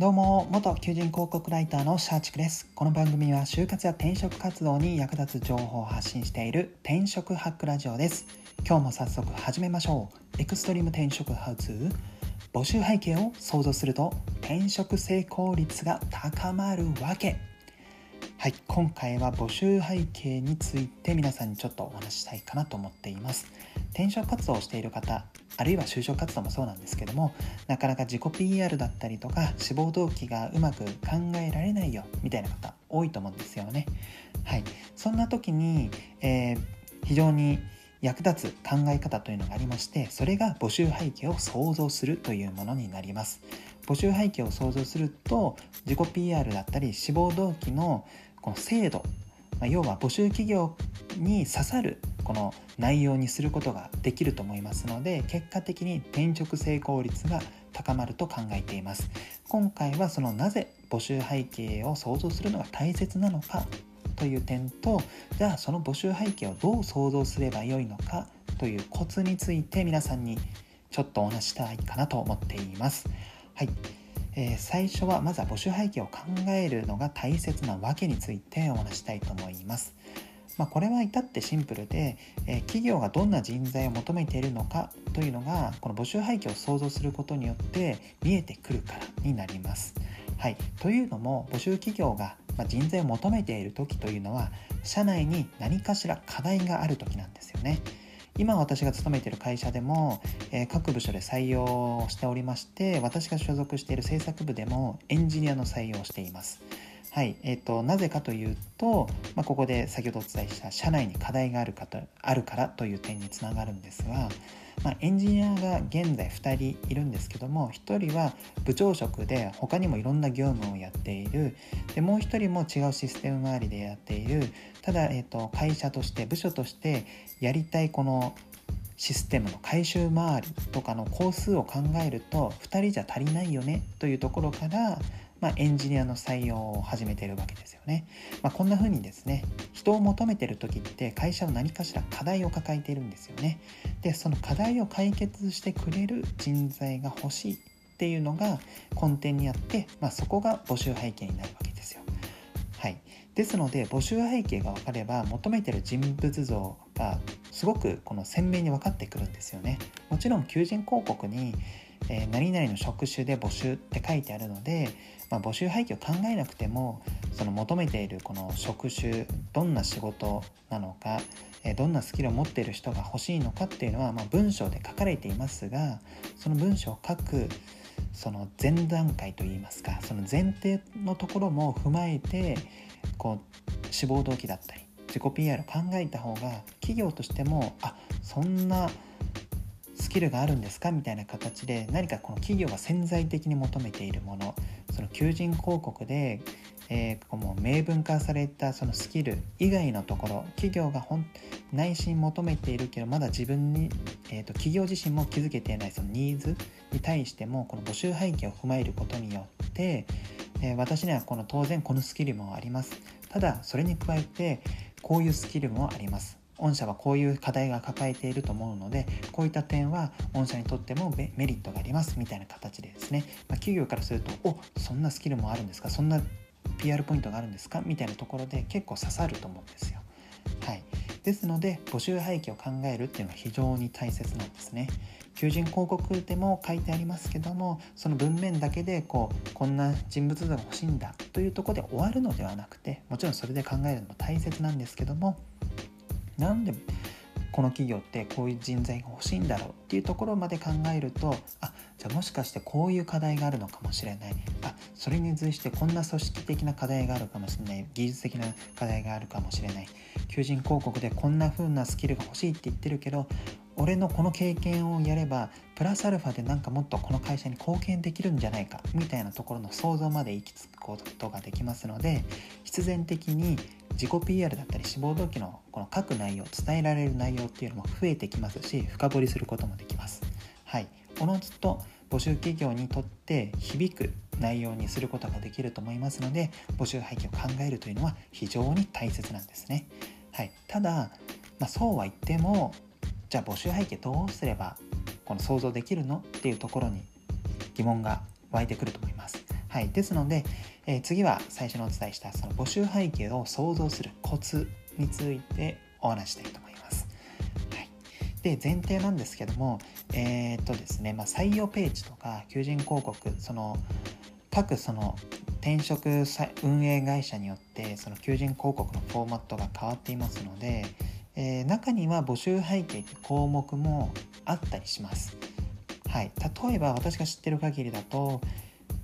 どうも元求人広告ライターのシャーチクです。この番組は就活や転職活動に役立つ情報を発信している転職ハックラジオです。今日も早速始めましょう。エクストリーム転職ハウツー募集背景を想像すると転職成功率が高まるわけ。はい今回は募集背景について皆さんにちょっとお話ししたいかなと思っています。転職活動をしている方あるいは就職活動もそうなんですけどもなかなか自己 PR だったりとか志望動機がうまく考えられないよみたいな方多いと思うんですよね。はいそんな時に、えー、非常に役立つ考え方というのがありましてそれが募集背景を想像するというものになります。募集背景を想像すると自己 PR だったり志望動機のこの制度、まあ、要は募集企業に刺さるこの内容にすることができると思いますので結果的に転職成功率が高まると考えています。今回はそのなぜ募集背景を想像するのが大切なのかという点とじゃあその募集背景をどう想像すればよいのかというコツについて皆さんにちょっとお話したいかなと思っています。はい。えー、最初はまずは募集背景を考えるのが大切なわけについてお話したいと思います。まあ、これは至ってシンプルで、えー、企業がどんな人材を求めているのかというのがこの募集背景を想像することによって見えてくるからになります。はい、というのも募集企業が人材を求めている時というのは社内に何かしら課題がある時なんですよね。今私が勤めている会社でも、えー、各部署で採用しておりまして私が所属している制作部でもエンジニアの採用をしています。はいえーと、なぜかというと、まあ、ここで先ほどお伝えした社内に課題があるかとあるからという点につながるんですが、まあ、エンジニアが現在2人いるんですけども1人は部長職で他にもいろんな業務をやっている。でもう1人も違うシステム周りでやっている。ただ、えーと、会社として部署としてやりたいこのシステムの回収周りとかの工数を考えると2人じゃ足りないよねというところからまあ、エンジニアの採用を始めているわけですよね。まあ、こんな風にですね人を求めてる時って会社は何かしら課題を抱えているんですよね。でその課題を解決してくれる人材が欲しいっていうのが根底にあって、まあ、そこが募集背景になるわけですよ。はい、ですので募集背景が分かれば求めてる人物像がすごくこの鮮明に分かってくるんですよね。もちろん求人広告にえー、何々の職種で募集って書いてあるので、まあ、募集背景を考えなくてもその求めているこの職種どんな仕事なのか、えー、どんなスキルを持っている人が欲しいのかっていうのは、まあ、文章で書かれていますがその文章を書くその前段階といいますかその前提のところも踏まえてこう志望動機だったり自己 PR を考えた方が企業としてもあそんなキルがあるんですかみたいな形で何かこの企業が潜在的に求めているもの。その求人広告で、えー、この明文化されたそのスキル以外のところ企業が本内心求めているけどまだ自分に、えーと、企業自身も気づけていないそのニーズに対してもこの募集背景を踏まえることによって、えー、私にはこの当然このスキルもあります。ただそれに加えてこういうスキルもあります。御社はこういう課題が抱えていると思うのでこういった点は御社にとってもメリットがありますみたいな形でですね、まあ、企業からするとおそんなスキルもあるんですか？そんな PR ポイントがあるんですか？みたいなところで結構刺さると思うんですよ。はい、ですので募集背景を考えるっていうのは非常に大切なんですね。求人広告でも書いてありますけどもその文面だけでこうこんな人物像が欲しいんだというとこで終わるのではなくてもちろんそれで考えるのも大切なんですけどもなんでこの企業ってこういう人材が欲しいんだろうっていうところまで考えるとあじゃあもしかしてこういう課題があるのかもしれない。あそれに随してこんな組織的な課題があるかもしれない。技術的な課題があるかもしれない。求人広告でこんな風なスキルが欲しいって言ってるけど俺のこの経験をやればプラスアルファでなんかもっとこの会社に貢献できるんじゃないかみたいなところの想像まで行き着くことができますので必然的に自己 PR だったり志望動機のこの書く内容伝えられる内容っていうのも増えてきますし深掘りすることもできます。はい、おのずと募集企業にとって響く内容にすることができると思いますので募集背景を考えるというのは非常に大切なんですね。はい、ただ、まあ、そうは言ってもじゃあ募集背景どうすればこの想像できるのっていうところに疑問が湧いてくると思います。はい、ですので、えー、次は最初にお伝えしたその募集背景を想像するコツについてお話したいと思います。はい、で前提なんですけども、えー、っとですねまあ、採用ページとか求人広告その各その転職運営会社によってその求人広告のフォーマットが変わっていますので、えー、中には募集背景という項目もあったりします。はい、例えば私が知ってる限りだと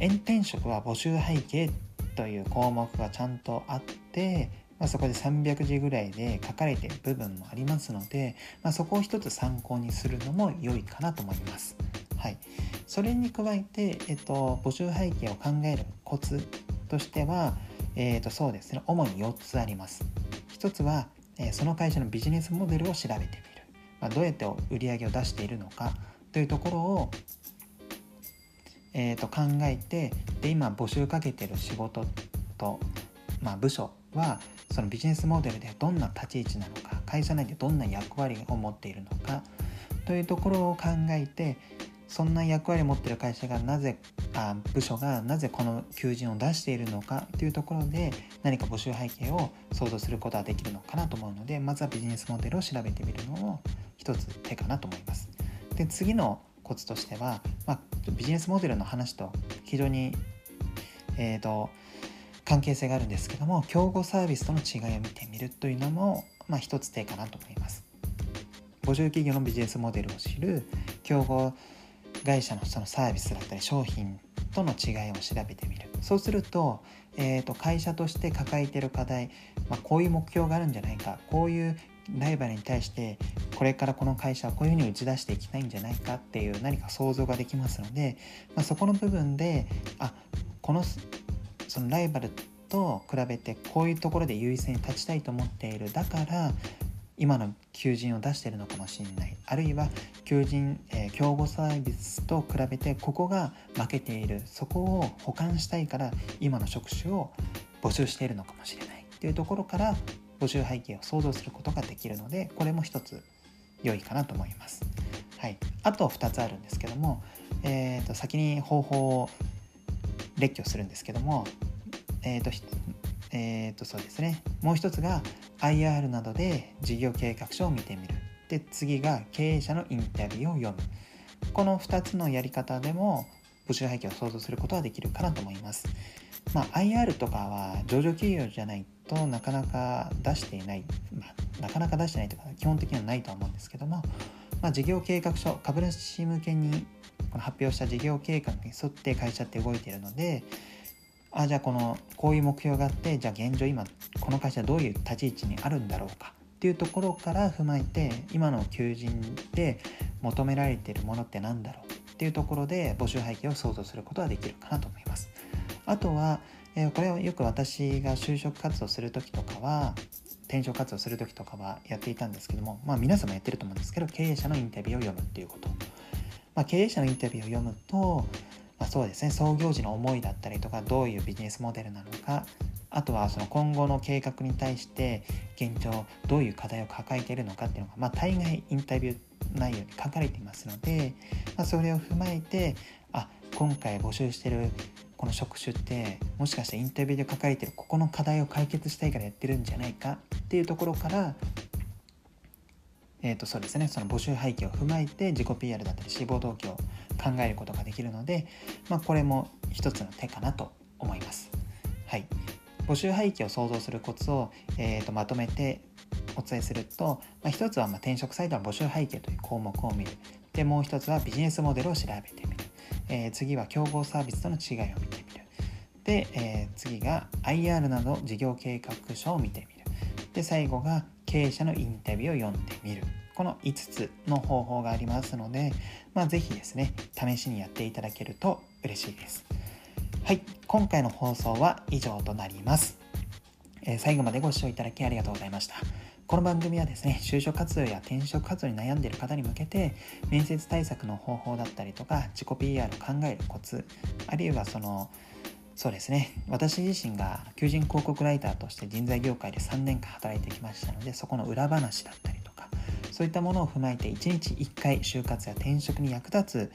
炎転職は募集背景という項目がちゃんとあって、まあ、そこで300字ぐらいで書かれてる部分もありますので、まあ、そこを一つ参考にするのも良いかなと思います。はい、それに加えて、えっと、募集背景を考えるコツとしては、えっと、そうですね主に4つあります。1つは、えその会社のビジネスモデルを調べてみる、まあ、どうやって売り上げを出しているのか。というところを、えー、と考えてで今募集かけてる仕事と、まあ、部署はそのビジネスモデルでどんな立ち位置なのか会社内でどんな役割を持っているのか。というところを考えてそんな役割を持っている会社がなぜあ部署がなぜこの求人を出しているのかというところで何か募集背景を想像することができるのかなと思うのでまずはビジネスモデルを調べてみるのも一つ手かなと思います。で次のコツとしては、まあ、ビジネスモデルの話と非常に、えーと、関係性があるんですけども競合サービスとの違いを見てみるというのも、まあ、一つ手かなと思います。募集企業のビジネスモデルを知る競合会社のそのサービスだったり商品との違いを調べてみる。そうすると,、えーと、会社として抱えてる課題、まあ、こういう目標があるんじゃないか。こういうライバルに対してこれからこの会社はこういうふうに打ち出していきたいんじゃないか。っていう何か想像ができますので、まあ、そこの部分であこのそのライバルと比べてこういうところで優位性に立ちたいと思っている。だから今の求人を出してるのかもしれない。あるいは求人、えー、競合サービスと比べてここが負けている。そこを補完したいから今の職種を募集しているのかもしれない。というところから募集背景を想像することができるのでこれも一つ良いかなと思います。はい、あと2つあるんですけども、えー、と先に方法を列挙するんですけども、えーとえー、とそうですね。もう一つが IR などで事業計画書を見てみる。で次が経営者のインタビューを読む。この2つのやり方でも募集背景を想像することはできるかなと思います。まあ、IR とかは上場企業じゃないとなかなか出していない、まあ、なかなか出してないというか基本的にはないとは思うんですけども、まあ、事業計画書株主向けにこの発表した事業計画に沿って会社って動いているのであじゃあこのこういう目標があってじゃあ現状今この会社どういう立ち位置にあるんだろうか？っていうところから踏まえて今の求人で求められているものって何だろう？っていうところで募集背景を想像することができるかなと思います。あとは、え、これはよく私が就職活動する時とかは転職活動する時とかはやっていたんですけども、まあ、皆さんもやってると思うんですけど経営者のインタビューを読むっていうこと、まあ、経営者のインタビューを読むと、まあ、そうですね。創業時の思いだったりとかどういうビジネスモデルなのかあとはその今後の計画に対して現状どういう課題を抱えているのかっていうのが、まあ、大概インタビュー内容に書かれていますので、まあ、それを踏まえてあ今回募集してるこの職種ってもしかしてインタビューで書かれてるここの課題を解決したいからやってるんじゃないかっていうところからえー、とそうですね。その募集背景を踏まえて自己 PR だったり志望動機を考えることができるので、まあ、これも一つの手かなと思います。はい、募集背景を想像するコツを、えー、とまとめてお伝えすると、まあ、一つはま転職サイトの募集背景という項目を見る。でもう一つはビジネスモデルを調べてみる、えー、次は競合サービスとの違いを見てみる。で、えー、次が IR など事業計画書を見てみる。で最後が経営者のインタビューを読んでみる。この5つの方法がありますので、まあ、是非ですね試しにやっていただけると嬉しいです。はい今回の放送は以上となります、えー、最後までご視聴いただきありがとうございました。この番組はですね、就職活動や転職活動に悩んでいる方に向けて、面接対策の方法だったりとか、自己 PR を考えるコツ、あるいはその、そうですね、私自身が求人広告ライターとして人材業界で3年間働いてきましたので、そこの裏話だったりとか、そういったものを踏まえて1日1回就活や転職に役立つ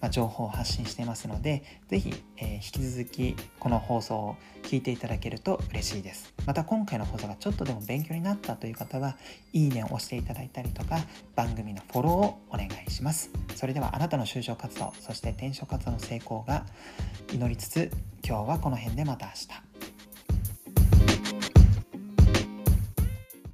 ま情報を発信していますので是非、え、引き続きこの放送を聞いていただけると嬉しいです。また今回の放送がちょっとでも勉強になったという方はいいねを押していただいたりとか番組のフォローをお願いします。それではあなたの就職活動そして転職活動の成功が祈りつつ今日はこの辺でまた明日。